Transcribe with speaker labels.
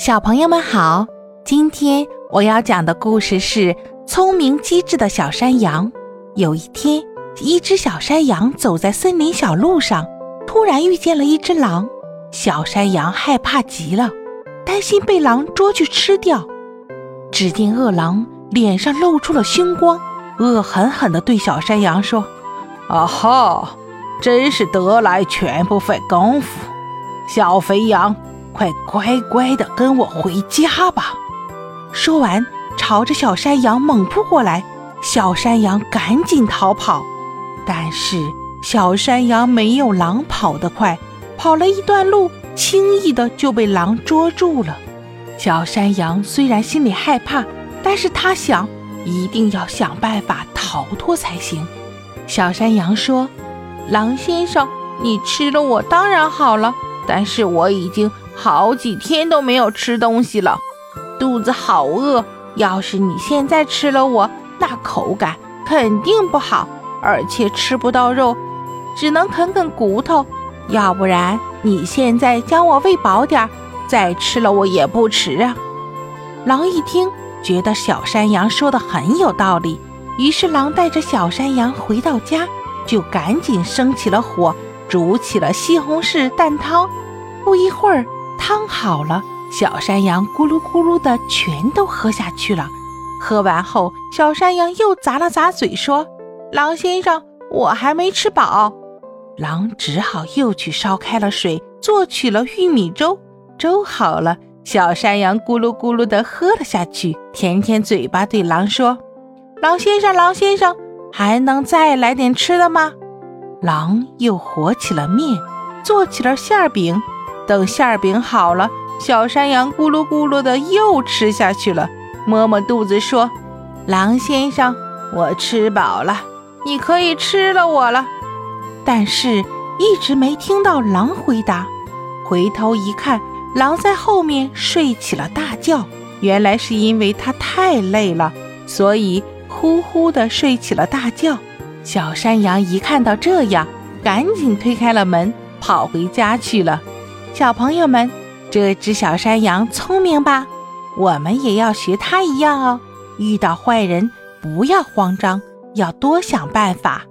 Speaker 1: 小朋友们好，今天我要讲的故事是《聪明机智的小山羊》。有一天，一只小山羊走在森林小路上，突然遇见了一只狼。小山羊害怕极了，担心被狼捉去吃掉。只见恶狼脸上露出了凶光，恶狠狠地对小山羊说：“
Speaker 2: 啊哈，真是得来全不费工夫，小肥羊。”快乖乖的跟我回家吧！
Speaker 1: 说完，朝着小山羊猛扑过来。小山羊赶紧逃跑，但是小山羊没有狼跑得快，跑了一段路，轻易的就被狼捉住了。小山羊虽然心里害怕，但是他想，一定要想办法逃脱才行。小山羊说：“狼先生，你吃了我当然好了，但是我已经……”好几天都没有吃东西了，肚子好饿。要是你现在吃了我，那口感肯定不好，而且吃不到肉，只能啃啃骨头。要不然你现在将我喂饱点儿，再吃了我也不迟啊。狼一听，觉得小山羊说的很有道理，于是狼带着小山羊回到家，就赶紧生起了火，煮起了西红柿蛋汤。不一会儿。汤好了，小山羊咕噜咕噜的全都喝下去了。喝完后，小山羊又咂了咂嘴，说：“狼先生，我还没吃饱。”狼只好又去烧开了水，做起了玉米粥。粥好了，小山羊咕噜咕噜的喝了下去，舔舔嘴巴，对狼说：“狼先生，狼先生，还能再来点吃的吗？”狼又和起了面，做起了馅饼。等馅儿饼好了，小山羊咕噜咕噜的又吃下去了，摸摸肚子说：“狼先生，我吃饱了，你可以吃了我了。”但是，一直没听到狼回答。回头一看，狼在后面睡起了大觉。原来是因为它太累了，所以呼呼的睡起了大觉。小山羊一看到这样，赶紧推开了门，跑回家去了。小朋友们，这只小山羊聪明吧？我们也要学它一样哦。遇到坏人，不要慌张，要多想办法。